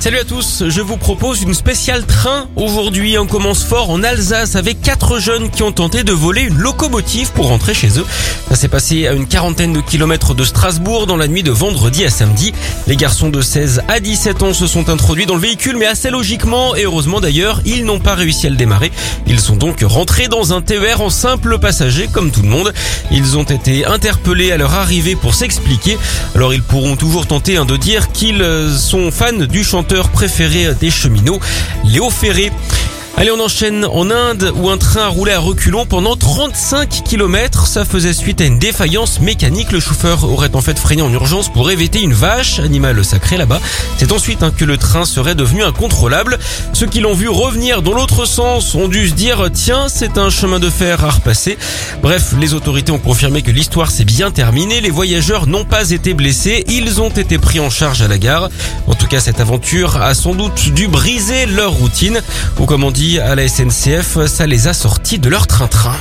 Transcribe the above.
Salut à tous, je vous propose une spéciale train. Aujourd'hui, on commence fort en Alsace avec quatre jeunes qui ont tenté de voler une locomotive pour rentrer chez eux. Ça s'est passé à une quarantaine de kilomètres de Strasbourg dans la nuit de vendredi à samedi. Les garçons de 16 à 17 ans se sont introduits dans le véhicule mais assez logiquement et heureusement d'ailleurs, ils n'ont pas réussi à le démarrer. Ils sont donc rentrés dans un TER en simple passager comme tout le monde. Ils ont été interpellés à leur arrivée pour s'expliquer. Alors ils pourront toujours tenter hein, de dire qu'ils sont fans du chanteur préféré des cheminots, Léo Ferré. Allez, on enchaîne en Inde où un train a roulé à reculons pendant 35 km. Ça faisait suite à une défaillance mécanique. Le chauffeur aurait en fait freiné en urgence pour éviter une vache, animal sacré là-bas. C'est ensuite hein, que le train serait devenu incontrôlable. Ceux qui l'ont vu revenir dans l'autre sens ont dû se dire tiens, c'est un chemin de fer à repasser. Bref, les autorités ont confirmé que l'histoire s'est bien terminée. Les voyageurs n'ont pas été blessés. Ils ont été pris en charge à la gare. En tout cas, cette aventure a sans doute dû briser leur routine. À la SNCF, ça les a sortis de leur train-train.